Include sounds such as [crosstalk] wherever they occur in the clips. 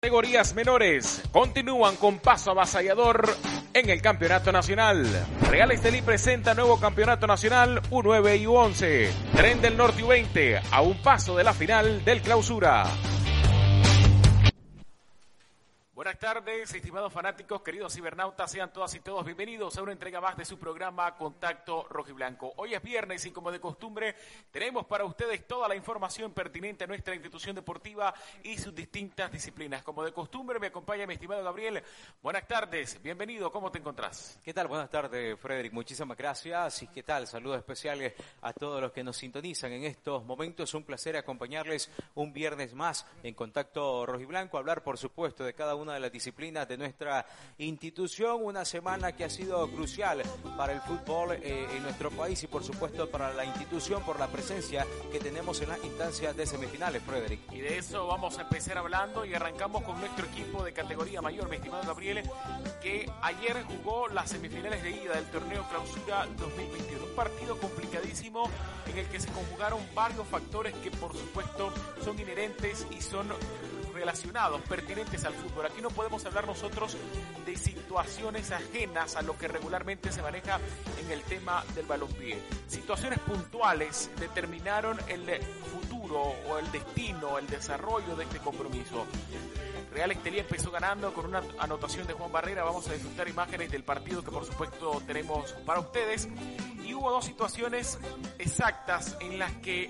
Categorías menores continúan con paso avasallador en el campeonato nacional. Real Estelí presenta nuevo campeonato nacional U9 y U11. Tren del Norte U20 a un paso de la final del clausura. Buenas tardes, estimados fanáticos, queridos cibernautas, sean todas y todos bienvenidos a una entrega más de su programa Contacto Rojiblanco. Hoy es viernes y como de costumbre tenemos para ustedes toda la información pertinente a nuestra institución deportiva y sus distintas disciplinas. Como de costumbre me acompaña mi estimado Gabriel. Buenas tardes, bienvenido, ¿cómo te encontrás? ¿Qué tal? Buenas tardes, Frederick, muchísimas gracias. ¿Y qué tal? Saludos especiales a todos los que nos sintonizan en estos momentos. Un placer acompañarles un viernes más en Contacto Rojiblanco, hablar por supuesto de cada uno de las disciplinas de nuestra institución. Una semana que ha sido crucial para el fútbol eh, en nuestro país y por supuesto para la institución por la presencia que tenemos en las instancias de semifinales, Frederick. Y de eso vamos a empezar hablando y arrancamos con nuestro equipo de categoría mayor, mi estimado Gabriel, que ayer jugó las semifinales de ida del torneo Clausura 2021. Un partido complicadísimo en el que se conjugaron varios factores que por supuesto son inherentes y son relacionados, pertinentes al fútbol. Aquí no podemos hablar nosotros de situaciones ajenas a lo que regularmente se maneja en el tema del balompié. Situaciones puntuales determinaron el futuro o el destino, el desarrollo de este compromiso. Real Estelí empezó ganando con una anotación de Juan Barrera. Vamos a disfrutar imágenes del partido que por supuesto tenemos para ustedes. Y hubo dos situaciones exactas en las que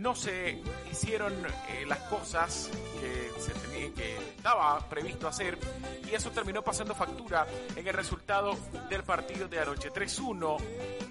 no se hicieron eh, las cosas que, se que estaba previsto hacer y eso terminó pasando factura en el resultado del partido de anoche. 3-1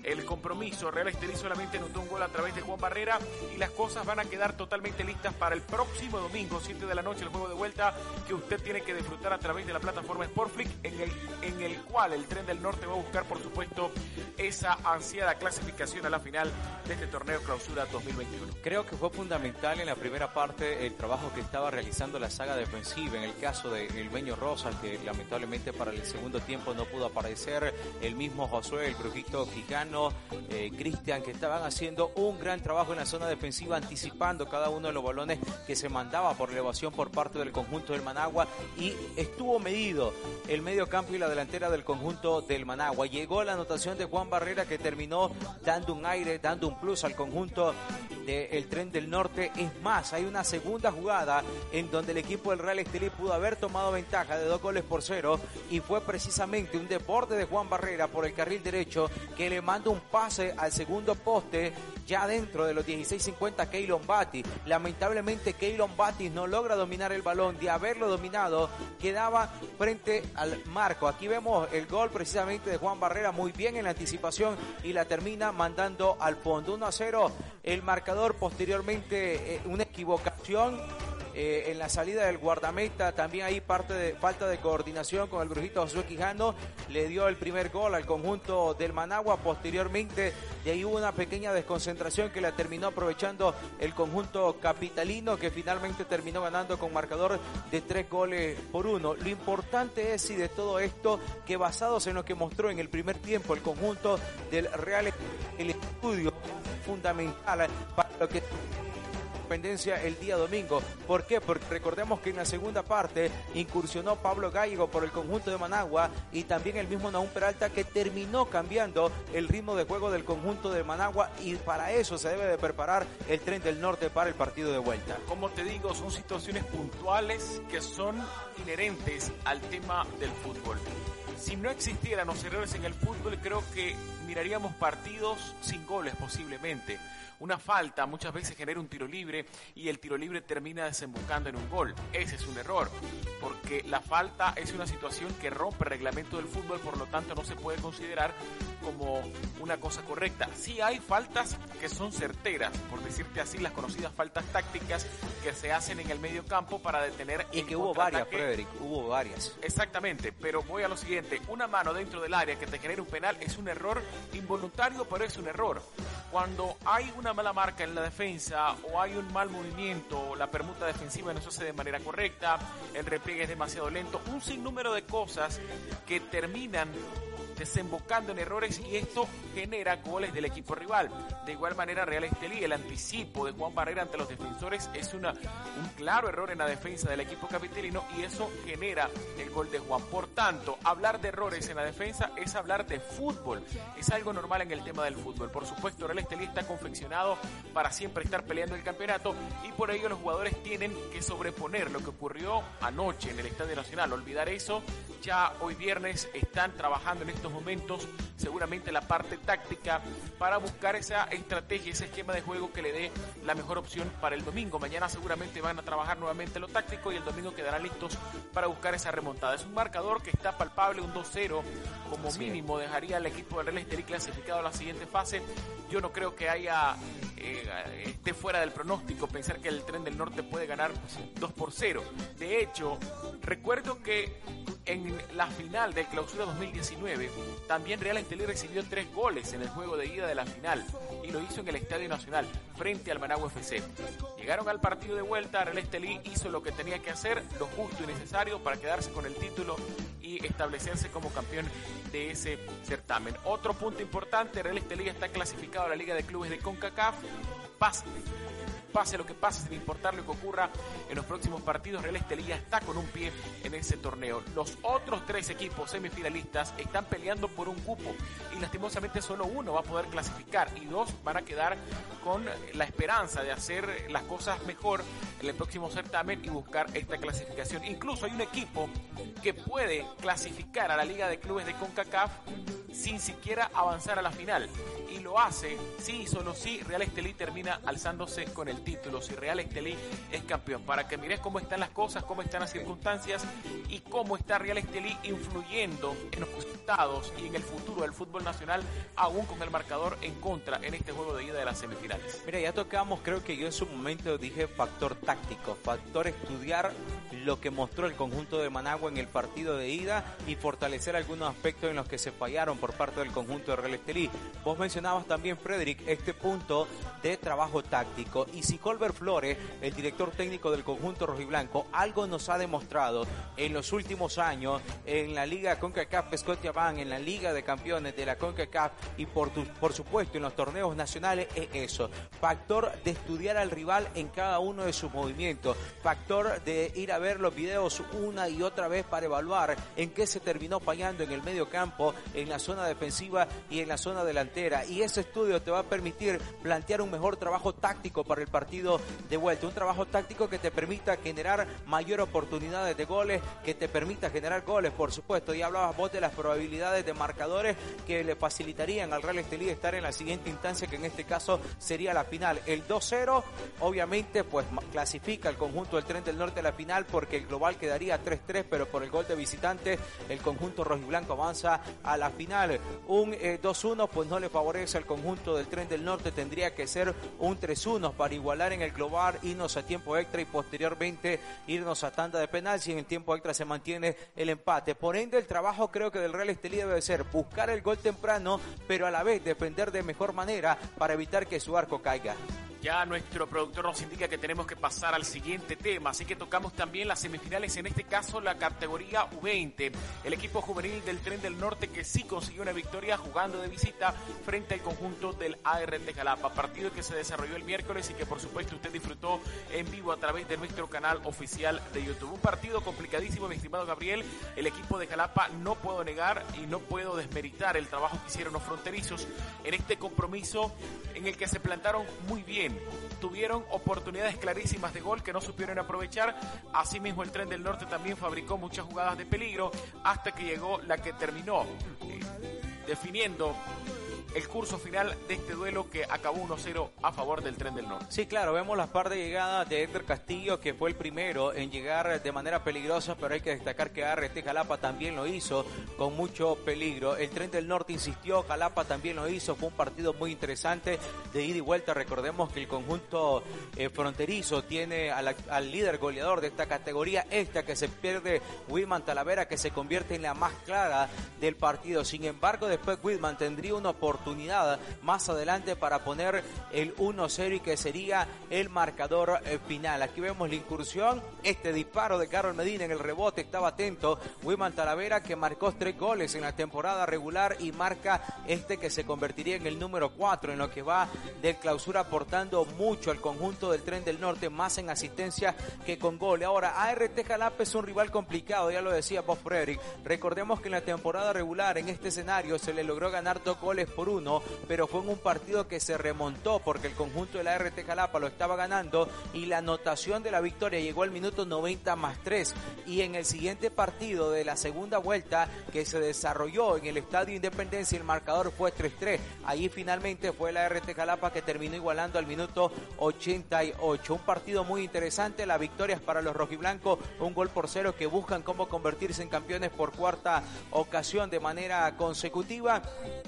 el compromiso. Real Estelí solamente anotó un gol a través de Juan Barrera y las cosas van a quedar totalmente listas para el próximo domingo, 7 de la noche, el juego de vuelta que usted tiene que disfrutar a través de la plataforma Sportflix, en el, en el cual el Tren del Norte va a buscar, por supuesto, esa ansiada clasificación a la final de este torneo Clausura 2021. Creo que fue fundamental en la primera parte el trabajo que estaba realizando la saga defensiva, en el caso de El Meño Rosa, que lamentablemente para el segundo tiempo no pudo aparecer, el mismo Josué, el Brujito Quijano, eh, Cristian, que estaban haciendo un gran trabajo en la zona defensiva, anticipando cada uno de los balones que se mandaba por elevación por parte del conjunto del Managua y estuvo medido el medio campo y la delantera del conjunto del Managua. Llegó la anotación de Juan Barrera que terminó dando un aire, dando un plus al conjunto del Tren del Norte. Es más, hay una segunda jugada en donde el equipo del Real Estelí pudo haber tomado ventaja de dos goles por cero y fue precisamente un deporte de Juan Barrera por el carril derecho que le manda un pase al segundo poste ya dentro de los 16.50 Keylon Bati. Lamentablemente Keylon Bati no logra dominar el balón. De haberlo dominado, quedaba frente al marco. Aquí vemos el gol precisamente de Juan Barrera muy bien en la anticipación y la termina mandando al fondo. 1 a 0 el marcador posteriormente eh, una equivocación eh, en la salida del guardameta, también hay parte de falta de coordinación con el brujito Josué Quijano, le dio el primer gol al conjunto del Managua, posteriormente de ahí hubo una pequeña desconcentración que la terminó aprovechando el conjunto capitalino que finalmente terminó ganando con marcador de tres goles por uno. Lo importante es y de todo esto que basados en lo que mostró en el primer tiempo el conjunto del Real el estudio fundamental para lo que el día domingo. ¿Por qué? Porque recordemos que en la segunda parte incursionó Pablo Gallego por el conjunto de Managua y también el mismo Naún Peralta que terminó cambiando el ritmo de juego del conjunto de Managua y para eso se debe de preparar el tren del norte para el partido de vuelta. Como te digo, son situaciones puntuales que son inherentes al tema del fútbol. Si no existieran los errores en el fútbol, creo que miraríamos partidos sin goles posiblemente una falta muchas veces genera un tiro libre y el tiro libre termina desembocando en un gol. Ese es un error, porque la falta es una situación que rompe el reglamento del fútbol, por lo tanto no se puede considerar como una cosa correcta. Sí hay faltas que son certeras, por decirte así, las conocidas faltas tácticas que se hacen en el medio campo para detener y que hubo varias, Frederick, hubo varias. Exactamente, pero voy a lo siguiente, una mano dentro del área que te genera un penal es un error involuntario, pero es un error. Cuando hay una mala marca en la defensa o hay un mal movimiento, la permuta defensiva no se hace de manera correcta, el repliegue es demasiado lento, un sinnúmero de cosas que terminan desembocando en errores y esto genera goles del equipo rival. De igual manera, Real Estelí, el anticipo de Juan Barrera ante los defensores es una, un claro error en la defensa del equipo capitalino y eso genera el gol de Juan. Por tanto, hablar de errores en la defensa es hablar de fútbol. Es algo normal en el tema del fútbol. Por supuesto, Real Estelí está confeccionado para siempre estar peleando el campeonato y por ello los jugadores tienen que sobreponer lo que ocurrió anoche en el Estadio Nacional. Olvidar eso, ya hoy viernes están trabajando en estos momentos seguramente la parte táctica para buscar esa estrategia, ese esquema de juego que le dé la mejor opción para el domingo. Mañana seguramente van a trabajar nuevamente lo táctico y el domingo quedarán listos para buscar esa remontada. Es un marcador que está palpable, un 2-0 como mínimo dejaría al equipo del Real Estelí clasificado a la siguiente fase. Yo no creo que haya esté fuera del pronóstico pensar que el tren del norte puede ganar 2 por 0. De hecho, recuerdo que en la final del clausura 2019, también Real Estelí recibió tres goles en el juego de ida de la final y lo hizo en el Estadio Nacional frente al Managua FC. Llegaron al partido de vuelta, Real Estelí hizo lo que tenía que hacer, lo justo y necesario para quedarse con el título y establecerse como campeón de ese certamen. Otro punto importante, Real Estelí está clasificado a la Liga de Clubes de CONCACAF. Paz pase lo que pase, sin importar lo que ocurra en los próximos partidos, Real Estelí está con un pie en ese torneo. Los otros tres equipos semifinalistas están peleando por un cupo y lastimosamente solo uno va a poder clasificar y dos van a quedar con la esperanza de hacer las cosas mejor en el próximo certamen y buscar esta clasificación. Incluso hay un equipo que puede clasificar a la Liga de Clubes de CONCACAF sin siquiera avanzar a la final. Y lo hace, sí solo si Real Estelí termina alzándose con el título, si Real Estelí es campeón. Para que mires cómo están las cosas, cómo están las circunstancias y cómo está Real Estelí influyendo en los resultados y en el futuro del fútbol nacional, aún con el marcador en contra en este juego de ida de las semifinales. Mira, ya tocamos, creo que yo en su momento dije factor táctico, factor estudiar lo que mostró el conjunto de Managua en el partido de ida y fortalecer algunos aspectos en los que se fallaron por parte del conjunto de Real Estelí. Vos mencionabas también, Frederick, este punto de trabajo táctico. Y si Colbert Flores, el director técnico del conjunto rojiblanco, algo nos ha demostrado en los últimos años en la Liga CONCACAF Scotiabank, en la Liga de Campeones de la CONCACAF y por, por supuesto en los torneos nacionales es eso. Factor de estudiar al rival en cada uno de sus movimientos. Factor de ir a ver los videos una y otra vez para evaluar en qué se terminó fallando en el medio campo, en la zona defensiva y en la zona delantera. Y ese estudio te va a permitir plantear un mejor trabajo táctico para el partido de vuelta. Un trabajo táctico que te permita generar mayor oportunidades de goles, que te permita generar goles, por supuesto. Y hablabas vos de las probabilidades de marcadores que le facilitarían al Real Estelí estar en la siguiente instancia, que en este caso sería la final. El 2-0, obviamente, pues clasifica el conjunto del Tren del Norte a la final porque el global quedaría 3-3, pero por el gol de visitante, el conjunto rojiblanco avanza a la final. Un 2-1 eh, pues no le favorece al conjunto del Tren del Norte, tendría que ser un 3-1 para igualar en el global, irnos a tiempo extra y posteriormente irnos a tanda de penal si en el tiempo extra se mantiene el empate. Por ende, el trabajo creo que del Real Estelí debe ser buscar el gol temprano, pero a la vez defender de mejor manera para evitar que su arco caiga. Ya nuestro productor nos indica que tenemos que pasar al siguiente tema, así que tocamos también las semifinales, en este caso la categoría U20. El equipo juvenil del Tren del Norte que sí consiguió una victoria jugando de visita frente al conjunto del ART de Jalapa, partido que se desarrolló el miércoles y que por supuesto usted disfrutó en vivo a través de nuestro canal oficial de YouTube. Un partido complicadísimo, mi estimado Gabriel. El equipo de Jalapa no puedo negar y no puedo desmeritar el trabajo que hicieron los fronterizos en este compromiso en el que se plantaron muy bien Tuvieron oportunidades clarísimas de gol que no supieron aprovechar. Asimismo, el tren del norte también fabricó muchas jugadas de peligro hasta que llegó la que terminó eh, definiendo el curso final de este duelo que acabó 1-0 a favor del Tren del Norte. Sí, claro, vemos las par de llegadas de Edgar Castillo, que fue el primero en llegar de manera peligrosa, pero hay que destacar que ART Jalapa también lo hizo con mucho peligro. El Tren del Norte insistió, Jalapa también lo hizo, fue un partido muy interesante de ida y vuelta. Recordemos que el conjunto eh, fronterizo tiene al, líder goleador de esta categoría, esta que se pierde Wilman Talavera, que se convierte en la más clara del partido. Sin embargo, después Wilman tendría una oportunidad más adelante para poner el 1-0 y que sería el marcador eh, final. Aquí vemos la incursión, este disparo de Carol Medina en el rebote, estaba atento Wiman Talavera que marcó tres goles en la temporada regular y marca este que se convertiría en el número 4 en lo que va del clausura aportando mucho al conjunto del Tren del Norte, más en asistencia que con gol. Ahora, ART Jalapa es un rival complicado, ya lo decía Bob Frederick. Recordemos que en la temporada regular en este escenario se le logró ganar dos goles por pero fue en un partido que se remontó porque el conjunto de la RT Jalapa lo estaba ganando y la anotación de la victoria llegó al minuto 90 más 3 y en el siguiente partido de la segunda vuelta que se desarrolló en el Estadio Independencia el marcador fue 3-3. Ahí finalmente fue la RT Jalapa que terminó igualando al minuto 88. Un partido muy interesante, la victoria es para los rojiblancos, un gol por cero que buscan cómo convertirse en campeones por cuarta ocasión de manera consecutiva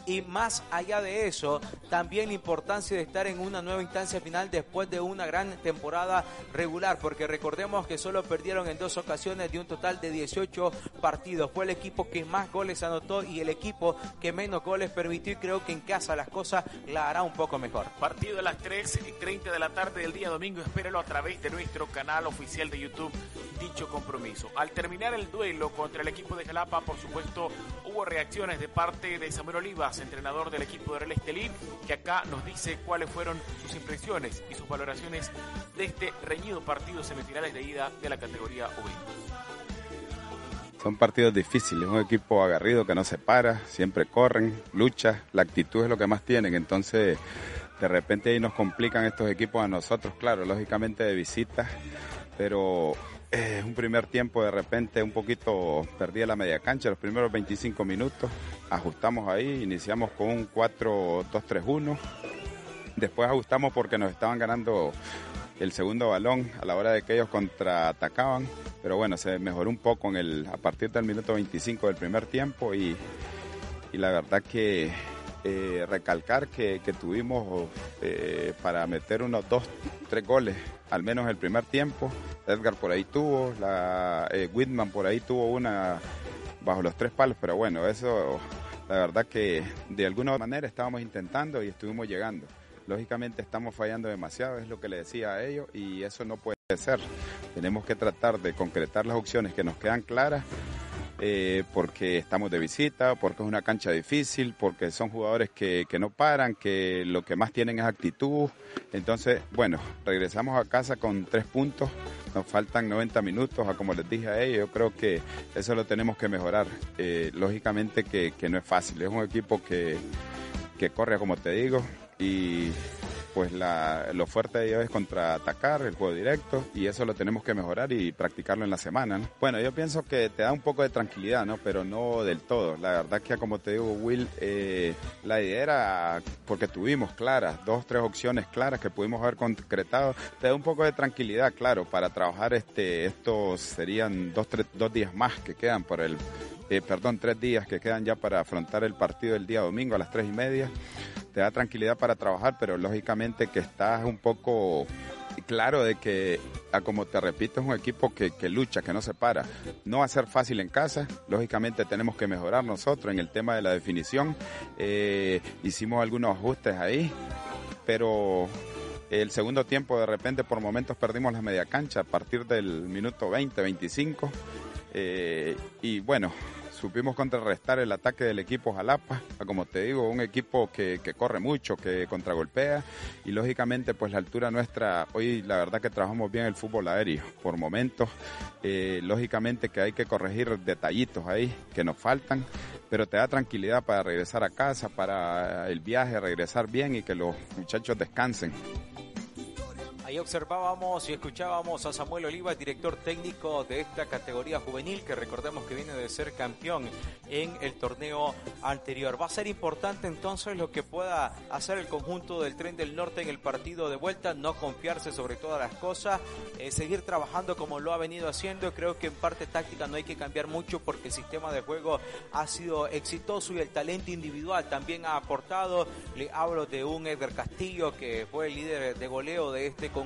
y más allá de eso, también la importancia de estar en una nueva instancia final después de una gran temporada regular, porque recordemos que solo perdieron en dos ocasiones de un total de 18 partidos. Fue el equipo que más goles anotó y el equipo que menos goles permitió y creo que en casa las cosas la hará un poco mejor. Partido a las 3 y 30 de la tarde del día domingo, espérelo a través de nuestro canal oficial de YouTube, dicho compromiso. Al terminar el duelo contra el equipo de Jalapa, por supuesto, hubo reacciones de parte de Samuel Olivas, entrenador del equipo de Real Estelín, que acá nos dice cuáles fueron sus impresiones y sus valoraciones de este reñido partido semifinales de ida de la categoría UB. Son partidos difíciles, un equipo agarrido que no se para, siempre corren, lucha, la actitud es lo que más tienen, entonces de repente ahí nos complican estos equipos a nosotros, claro, lógicamente de visita, pero es un primer tiempo de repente un poquito perdí la media cancha, los primeros 25 minutos, ajustamos ahí, iniciamos con un 4-2-3-1, después ajustamos porque nos estaban ganando el segundo balón a la hora de que ellos contraatacaban, pero bueno, se mejoró un poco el, a partir del minuto 25 del primer tiempo y, y la verdad que eh, recalcar que, que tuvimos eh, para meter unos dos, tres goles, al menos el primer tiempo. Edgar por ahí tuvo, la, eh, Whitman por ahí tuvo una bajo los tres palos, pero bueno, eso la verdad que de alguna manera estábamos intentando y estuvimos llegando. Lógicamente estamos fallando demasiado, es lo que le decía a ellos, y eso no puede ser. Tenemos que tratar de concretar las opciones que nos quedan claras, eh, porque estamos de visita, porque es una cancha difícil, porque son jugadores que, que no paran, que lo que más tienen es actitud. Entonces, bueno, regresamos a casa con tres puntos, nos faltan 90 minutos, como les dije a ellos, yo creo que eso lo tenemos que mejorar. Eh, lógicamente que, que no es fácil, es un equipo que, que corre, como te digo, y pues la, lo fuerte de ellos es contraatacar el juego directo y eso lo tenemos que mejorar y practicarlo en la semana. ¿no? Bueno, yo pienso que te da un poco de tranquilidad, ¿no? pero no del todo. La verdad que como te digo, Will, eh, la idea era, porque tuvimos claras, dos, tres opciones claras que pudimos haber concretado, te da un poco de tranquilidad, claro, para trabajar este, estos serían dos, tres, dos días más que quedan por el, eh, perdón, tres días que quedan ya para afrontar el partido del día domingo a las tres y media te da tranquilidad para trabajar, pero lógicamente que estás un poco claro de que, como te repito, es un equipo que, que, lucha, que no se para. No va a ser fácil en casa, lógicamente tenemos que mejorar nosotros en el tema de la definición. Eh, hicimos algunos ajustes ahí, pero el segundo tiempo de repente por momentos perdimos la media cancha a partir del minuto 20, 25. Eh, y bueno, supimos contrarrestar el ataque del equipo Jalapa, [laughs] como te digo, un equipo que, que, corre mucho, que contragolpea. Y lógicamente pues la altura nuestra, hoy la verdad que trabajamos bien el fútbol aéreo por momentos, eh, lógicamente que hay que corregir detallitos ahí que nos faltan, pero te da tranquilidad para regresar a casa, para el viaje, regresar bien y que los muchachos descansen Ahí observábamos y escuchábamos a Samuel Oliva, director técnico de esta categoría juvenil, que recordemos que viene de ser campeón en el torneo anterior. Va a ser importante entonces lo que pueda hacer el conjunto del Tren del Norte en el partido de vuelta, no confiarse sobre todas las cosas, eh, seguir trabajando como lo ha venido haciendo. Creo que en parte táctica no hay que cambiar mucho porque el sistema de juego ha sido exitoso y el talento individual también ha aportado. Le hablo de un Edgar Castillo que fue el líder de goleo de este conjunto,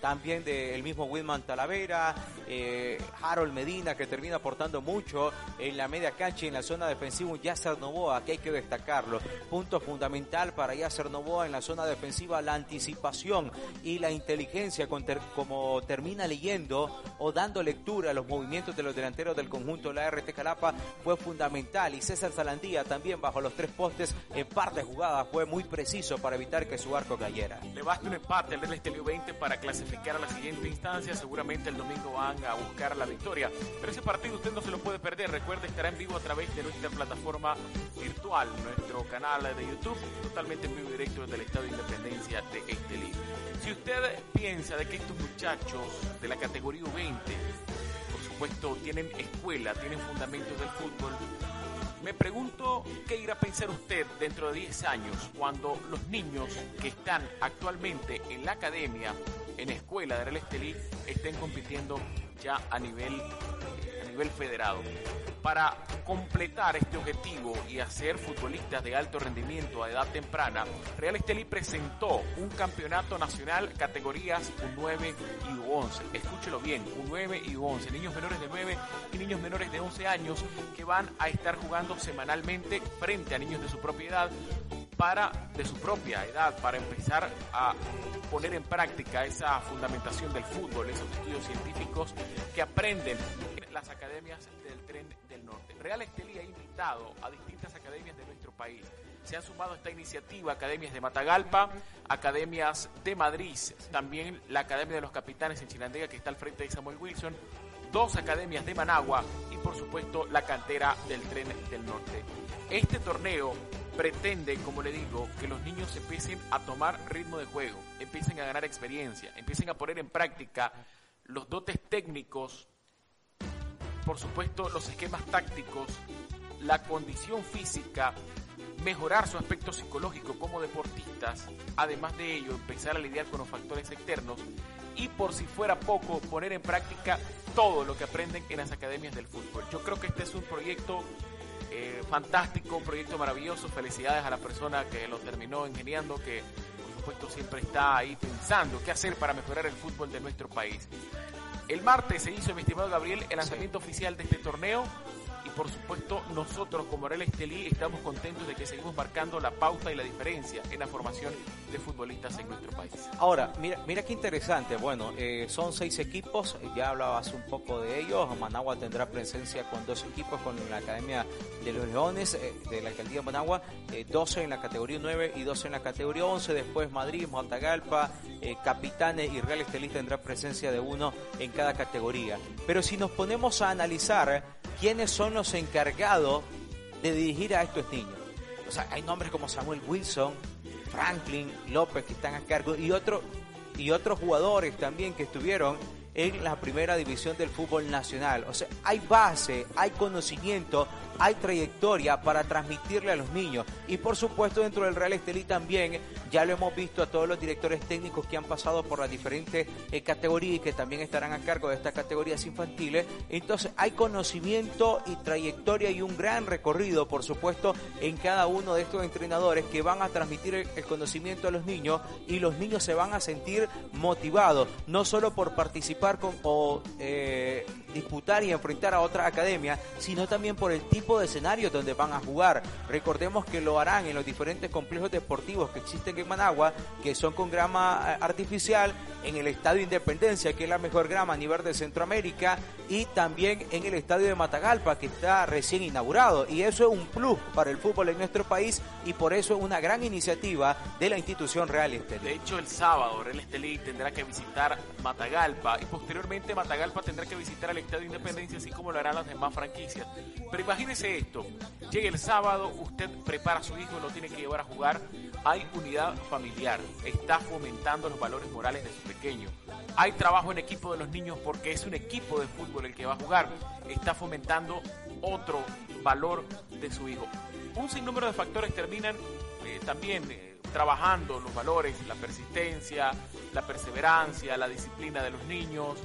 también del mismo Wilman Talavera, eh, Harold Medina que termina aportando mucho en la media cancha y en la zona defensiva, Yasser Novoa que hay que destacarlo. Punto fundamental para Yasser Novoa en la zona defensiva, la anticipación y la inteligencia como termina leyendo o dando lectura a los movimientos de los delanteros del conjunto la RT Calapa fue fundamental y César Salandía también bajo los tres postes en parte jugada fue muy preciso para evitar que su arco cayera. Le basta un empate al Real Estelio 20 para clasificar a la siguiente instancia. Seguramente el domingo van a buscar la victoria. Pero ese partido usted no se lo puede perder. Recuerde, estará en vivo a través de nuestra plataforma virtual, nuestro canal de YouTube, totalmente en vivo directo desde el Estado de Independencia de Estelí. Si usted piensa de que estos muchachos de la categoría 20 por supuesto, tienen escuela, tienen fundamentos del fútbol, me pregunto qué irá a pensar usted dentro de 10 años cuando los niños que están actualmente en la academia, en escuela de Real Estelí, estén compitiendo ya a nivel, a nivel federado. Para completar este objetivo y hacer futbolistas de alto rendimiento a edad temprana, Real Estelí presentó un campeonato nacional categorías U9 y U11. Escúchelo bien, U9 y U11, niños menores de 9 y niños menores de 11 años que van a estar jugando semanalmente frente a niños de su propia edad para de su propia edad para empezar a poner en práctica esa fundamentación del fútbol, esos estudios científicos que aprenden en las academias del tren del norte. Real Estelí ha invitado a distintas academias de nuestro país. Se han sumado a esta iniciativa academias de Matagalpa, academias de Madrid, también la Academia de los Capitanes en Chinandega que está al frente de Samuel Wilson, dos academias de Managua y por supuesto la cantera del tren del norte. Este torneo pretende, como le digo, que los niños empiecen a tomar ritmo de juego, empiecen a ganar experiencia, empiecen a poner en práctica los dotes técnicos, por supuesto los esquemas tácticos, la condición física, mejorar su aspecto psicológico como deportistas, además de ello empezar a lidiar con los factores externos y por si fuera poco poner en práctica todo lo que aprenden en las academias del fútbol. Yo creo que este es un proyecto eh, fantástico, un proyecto maravilloso. Felicidades a la persona que lo terminó ingeniando, que por supuesto siempre está ahí pensando qué hacer para mejorar el fútbol de nuestro país. El martes se hizo, mi estimado Gabriel, el lanzamiento oficial de este torneo por supuesto nosotros como Real Estelí estamos contentos de que seguimos marcando la pauta y la diferencia en la formación de futbolistas en nuestro país. Ahora, mira, mira qué interesante, bueno, eh, son seis equipos, ya hablabas un poco de ellos, Managua tendrá presencia con dos equipos, con la Academia de los Leones eh, de la Alcaldía de Managua, 12 eh, en la categoría 9 y 12 en la categoría 11, después Madrid, Montagalpa, Capitanes y Real Estelí tendrá presencia de uno en cada categoría. Pero si nos ponemos a analizar quiénes son los encargados de dirigir a estos niños. O sea, hay nombres como Samuel Wilson, Franklin, López que están a cargo y otros y otros jugadores también que estuvieron en la primera división del fútbol nacional. O sea, hay base, hay conocimiento, hay trayectoria para transmitirle a los niños. Y por supuesto dentro del Real Estelí también ya lo hemos visto a todos los directores técnicos que han pasado por las diferentes eh, categorías y que también estarán a cargo de estas categorías infantiles. Entonces hay conocimiento y trayectoria y un gran recorrido, por supuesto, en cada uno de estos entrenadores que van a transmitir el, conocimiento a los niños y los niños se van a sentir motivados, no solo por participar con, o eh, disputar y enfrentar a otra academia, sino también por el tipo de escenario donde van a jugar. Recordemos que lo harán en los diferentes complejos deportivos que existen en Managua, que son con grama eh, artificial, en el Estadio Independencia, que es la mejor grama a nivel de Centroamérica, y también en el Estadio de Matagalpa, que está recién inaugurado. Y eso es un plus para el fútbol en nuestro país y por eso es una gran iniciativa de la institución Real Estelí. De hecho, el sábado Real Estelí tendrá que visitar Matagalpa y posteriormente Matagalpa tendrá que visitar el Estadio Independencia, así como lo harán las demás franquicias. Pero Imagínese esto, llega el sábado, usted prepara a su hijo, lo tiene que llevar a jugar, hay unidad familiar, está fomentando los valores morales de su pequeño. Hay trabajo en equipo de los niños porque es un equipo de fútbol el que va a jugar, está fomentando otro valor de su hijo. Un sinnúmero de factores terminan eh, también eh, trabajando los valores, la persistencia, la perseverancia, la disciplina de los niños,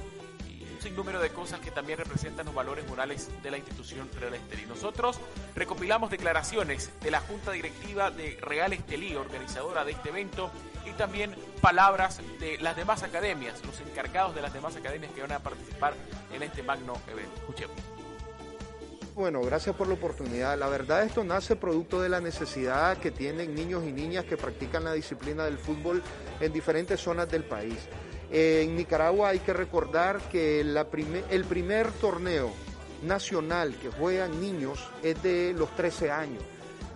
un número de cosas que también representan los valores morales de la institución Real Estelí. Nosotros recopilamos declaraciones de la Junta Directiva de Real Estelí, organizadora de este evento, y también palabras de las demás academias, los encargados de las demás academias que van a participar en este magno evento. Escuchemos. Bueno, gracias por la oportunidad. La verdad esto nace producto de la necesidad que tienen niños y niñas que practican la disciplina del fútbol en diferentes zonas del país. En Nicaragua hay que recordar que el primer torneo nacional que juegan niños es de los 13 años,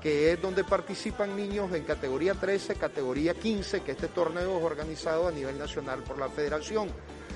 que es donde participan niños en categoría 13, categoría 15, que este torneo es organizado a nivel nacional por la federación.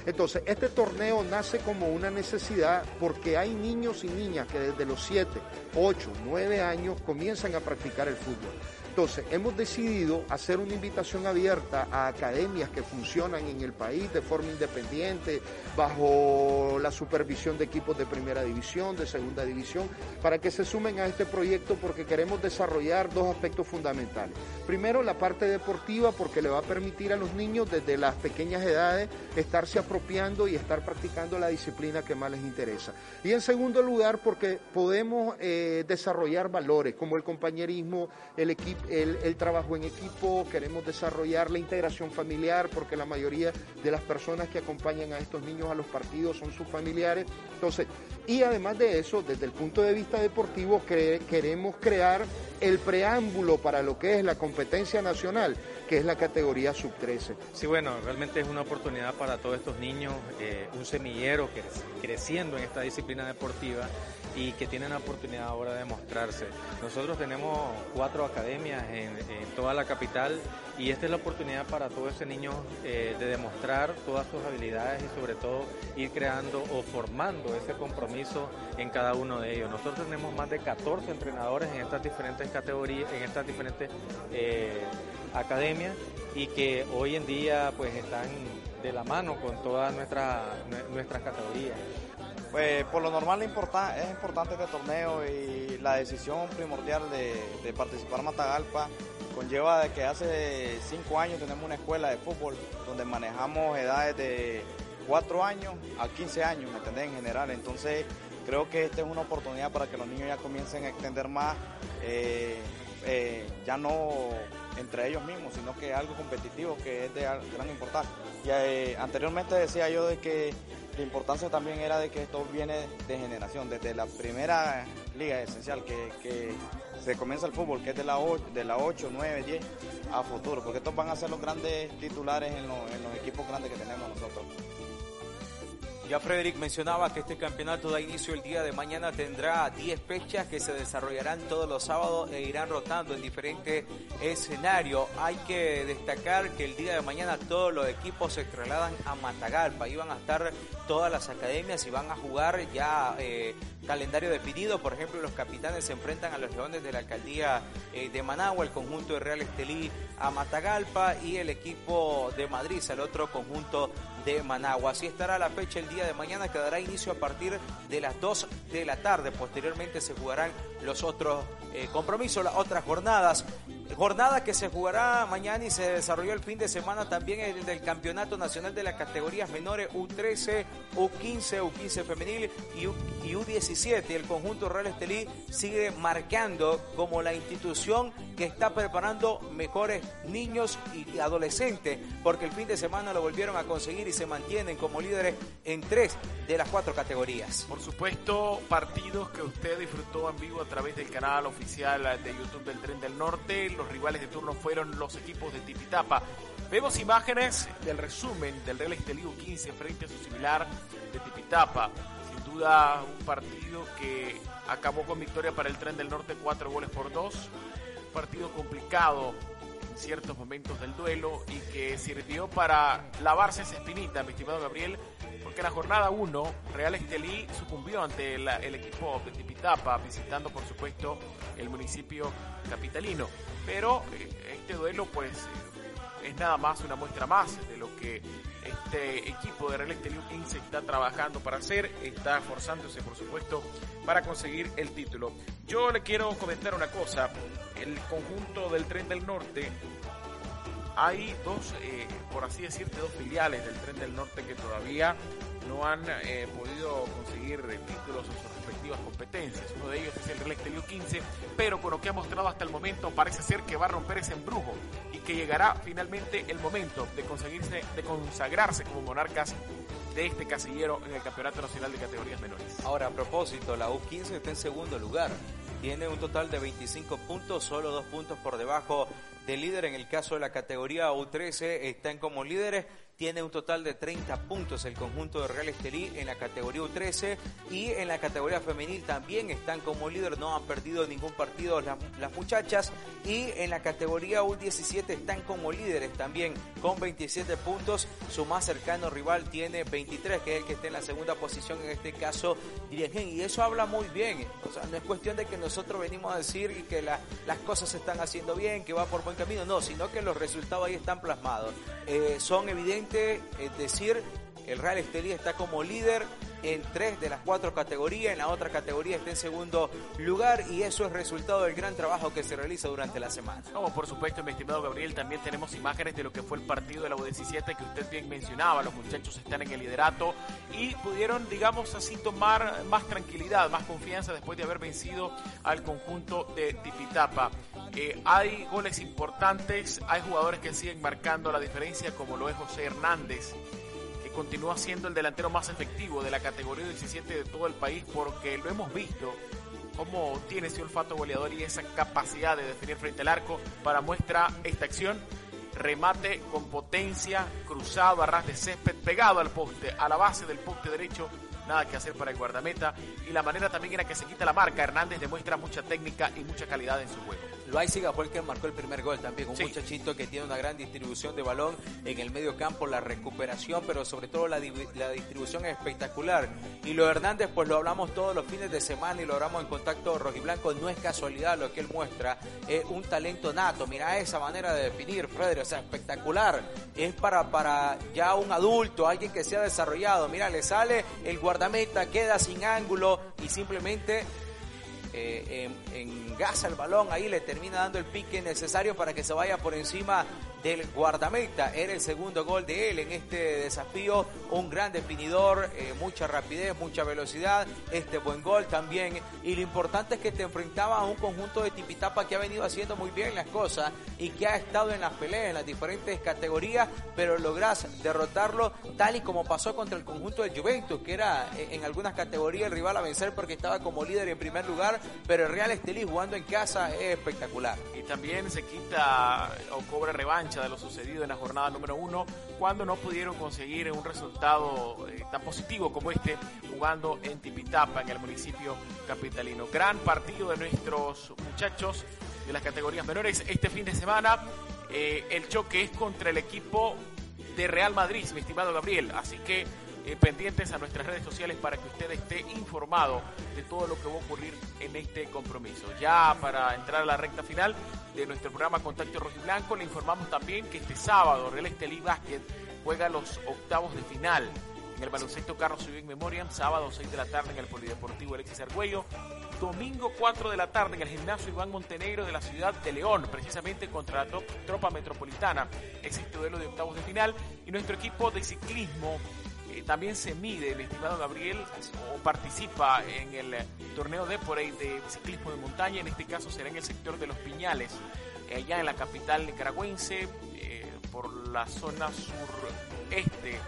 Entonces, este torneo nace como una necesidad porque hay niños y niñas que desde los 7, 8, 9 años comienzan a practicar el fútbol. Entonces, hemos decidido hacer una invitación abierta a academias que funcionan en el país de forma independiente, bajo la supervisión de equipos de primera división, de segunda división, para que se sumen a este proyecto porque queremos desarrollar dos aspectos fundamentales. Primero, la parte deportiva, porque le va a permitir a los niños desde las pequeñas edades estarse apropiando y estar practicando la disciplina que más les interesa. Y en segundo lugar, porque podemos eh, desarrollar valores como el compañerismo, el equipo el, trabajo en equipo, queremos desarrollar la integración familiar, porque la mayoría de las personas que acompañan a estos niños a los partidos son sus familiares. Entonces, y además de eso, desde el punto de vista deportivo, queremos crear el preámbulo para lo que es la competencia nacional, que es la categoría sub-13. Sí, bueno, realmente es una oportunidad para todos estos niños, eh, un semillero que creciendo en esta disciplina deportiva y que tienen la oportunidad ahora de mostrarse. Nosotros tenemos cuatro academias en, toda la capital y esta es la oportunidad para todo ese niño eh, de demostrar todas sus habilidades y sobre todo ir creando o formando ese compromiso en cada uno de ellos. Nosotros tenemos más de 14 entrenadores en estas diferentes categorías, en estas diferentes eh, academias y que hoy en día pues están de la mano con todas nuestras nuestras categorías. Pues por lo normal es importante este torneo y la decisión primordial de, participar en Matagalpa conlleva de que hace cinco años tenemos una escuela de fútbol donde manejamos edades de 4 años a 15 años, ¿me entendés? En general, entonces creo que esta es una oportunidad para que los niños ya comiencen a extender más, eh, eh, ya no entre ellos mismos, sino que algo competitivo que es de gran importancia. Y eh, anteriormente decía yo de que la importancia también era de que esto viene de generación, desde la primera liga esencial que, se comienza el fútbol, que es de la, 8, de la 8, 9, 10 a futuro, porque estos van a ser los grandes titulares en en los equipos grandes que tenemos nosotros. Ya Frederick mencionaba que este campeonato da inicio el día de mañana, tendrá 10 fechas que se desarrollarán todos los sábados e irán rotando en diferentes escenarios. Hay que destacar que el día de mañana todos los equipos se trasladan a Matagalpa, y van a estar todas las academias y van a jugar ya eh, calendario definido. Por ejemplo, los capitanes se enfrentan a los Leones de la Alcaldía eh, de Managua, el conjunto de Real Estelí a Matagalpa y el equipo de Madrid al otro conjunto de Managua. Así estará la fecha el día de mañana que dará inicio a partir de las 2 de la tarde. Posteriormente se jugarán los otros eh, compromisos, las otras jornadas. Jornada que se jugará mañana y se desarrolló el fin de semana también el del Campeonato Nacional de las categorías menores U13, U15, U15 femenil y, U17. El conjunto Real Estelí sigue marcando como la institución está preparando mejores niños y adolescentes, porque el fin de semana lo volvieron a conseguir y se mantienen como líderes en tres de las cuatro categorías. Por supuesto, partidos que usted disfrutó en vivo a través del canal oficial de YouTube del Tren del Norte. Los rivales de turno fueron los equipos de Tipitapa. Vemos imágenes del resumen del Real Estelí 15 frente a su similar de Tipitapa. Sin duda, un partido que acabó con victoria para el Tren del Norte, cuatro goles por dos. Partido complicado ciertos momentos del duelo y que sirvió para lavarse esa espinita, mi estimado Gabriel, porque en la jornada 1 Real Estelí sucumbió ante el equipo de Tipitapa, visitando por supuesto el municipio capitalino. Pero eh, este duelo pues eh, es nada más una muestra más de lo que este equipo de Real Estelí 15 está trabajando para hacer, está esforzándose por supuesto para conseguir el título. Yo le quiero comentar una cosa, el conjunto del Tren del Norte hay dos, eh, por así decirte, dos filiales del Tren del Norte que todavía no han eh, podido conseguir títulos en sus respectivas competencias. Uno de ellos es el Real Estelio 15, pero con lo que ha mostrado hasta el momento parece ser que va a romper ese embrujo y que llegará finalmente el momento de conseguirse, de consagrarse como monarcas de este casillero en el Campeonato Nacional de Categorías Menores. Ahora, a propósito, la U15 está en segundo lugar. Tiene un total de 25 puntos, solo dos puntos por debajo del líder. En el caso de la categoría U13 están como líderes tiene un total de 30 puntos el conjunto de Real Estelí en la categoría U13 y en la categoría femenil también están como líder, no han perdido ningún partido las, las muchachas y en la categoría U17 están como líderes también con 27 puntos, su más cercano rival tiene 23 que es el que está en la segunda posición en este caso Dirigen y eso habla muy bien, o sea, no es cuestión de que nosotros venimos a decir que las cosas se están haciendo bien, que va por buen camino, no, sino que los resultados ahí están plasmados, eh, son evidentes es decir, el Real Estelí está como líder en tres de las cuatro categorías, en la otra categoría está en segundo lugar y eso es resultado del gran trabajo que se realiza durante la semana. Como por supuesto, mi estimado Gabriel, también tenemos imágenes de lo que fue el partido de la U17 que usted bien mencionaba, los muchachos están en el liderato y pudieron, digamos así, tomar más tranquilidad, más confianza después de haber vencido al conjunto de Tipitapa. Eh, hay goles importantes, hay jugadores que siguen marcando la diferencia como lo es José Hernández continúa siendo el delantero más efectivo de la categoría 17 de todo el país porque lo hemos visto cómo tiene ese olfato goleador y esa capacidad de definir frente al arco para muestra esta acción. Remate con potencia, cruzado a ras de césped, pegado al poste, a la base del poste derecho, nada que hacer para el guardameta. Y la manera también en la que se quita la marca, Hernández demuestra mucha técnica y mucha calidad en su juego. Loaiziga fue el que marcó el primer gol también, un muchachito que tiene una gran distribución de balón en el medio campo, la recuperación, pero sobre todo la, distribución es espectacular. Y lo Hernández, pues lo hablamos todos los fines de semana y lo hablamos en contacto rojiblanco, no es casualidad lo que él muestra, es un talento nato, mira esa manera de definir, Frederick, o sea, espectacular, es para, para ya un adulto, alguien que se ha desarrollado, mira, le sale el guardameta, queda sin ángulo y simplemente eh, en, gasa el balón, ahí le termina dando el pique necesario para que se vaya por encima del guardameta. Era el segundo gol de él en este desafío. Un gran definidor, eh, mucha rapidez, mucha velocidad. Este buen gol también. Y lo importante es que te enfrentaba a un conjunto de Tipitapa que ha venido haciendo muy bien las cosas y que ha estado en las peleas en las diferentes categorías, pero logras derrotarlo tal y como pasó contra el conjunto de Juventus, que era eh, en algunas categorías el rival a vencer porque estaba como líder en primer lugar, pero el Real Estelí jugando en casa es espectacular. Y también se quita o cobra revancha de lo sucedido en la jornada número uno, cuando no pudieron conseguir un resultado eh, tan positivo como este jugando en Tipitapa, en el municipio capitalino. Gran partido de nuestros muchachos de las categorías menores este fin de semana. Eh, el choque es contra el equipo de Real Madrid, mi estimado Gabriel. Así que eh, pendientes a nuestras redes sociales para que usted esté informado de todo lo que va a ocurrir en este compromiso. Ya para entrar a la recta final de nuestro programa Contacto Blanco, le informamos también que este sábado Real Estelí Basket juega los octavos de final. En el baloncesto Carlos Civil Memoriam, sábado 6 de la tarde en el Polideportivo Alexis Argüello, domingo 4 de la tarde en el gimnasio Iván Montenegro de la ciudad de León, precisamente contra la tropa metropolitana. Existe duelo de octavos de final y nuestro equipo de ciclismo también se mide, el estimado Gabriel, o participa en el torneo de por de ciclismo de montaña, en este caso será en el sector de los Piñales, allá en la capital nicaragüense, eh, por la zona sureste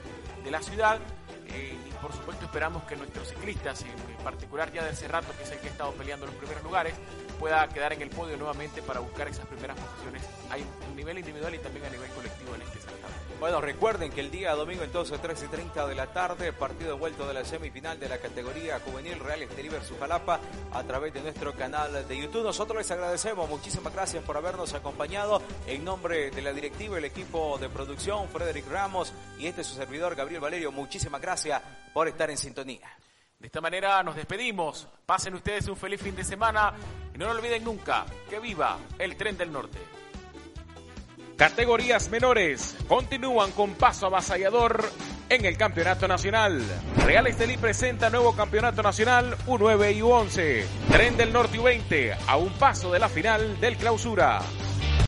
de la ciudad. Eh, y por supuesto esperamos que nuestros ciclistas, en particular ya de Cerrato, que es el que ha estado peleando los primeros lugares, pueda quedar en el podio nuevamente para buscar esas primeras posiciones a nivel individual y también a nivel colectivo en este certamen. Bueno, recuerden que el día domingo entonces 3 y 30 de la tarde, partido vuelto de la semifinal de la categoría juvenil Real Esteriver Sujalapa a través de nuestro canal de YouTube. Nosotros les agradecemos, muchísimas gracias por habernos acompañado en nombre de la directiva, el equipo de producción, Frederick Ramos y este su servidor Gabriel Valerio. Muchísimas gracias por estar en sintonía. De esta manera nos despedimos. Pasen ustedes un feliz fin de semana y no lo olviden nunca que viva el tren del norte. Categorías menores continúan con paso avasallador en el campeonato nacional. Real Estelí presenta nuevo campeonato nacional U9 y U11. Tren del Norte U20 a un paso de la final del clausura.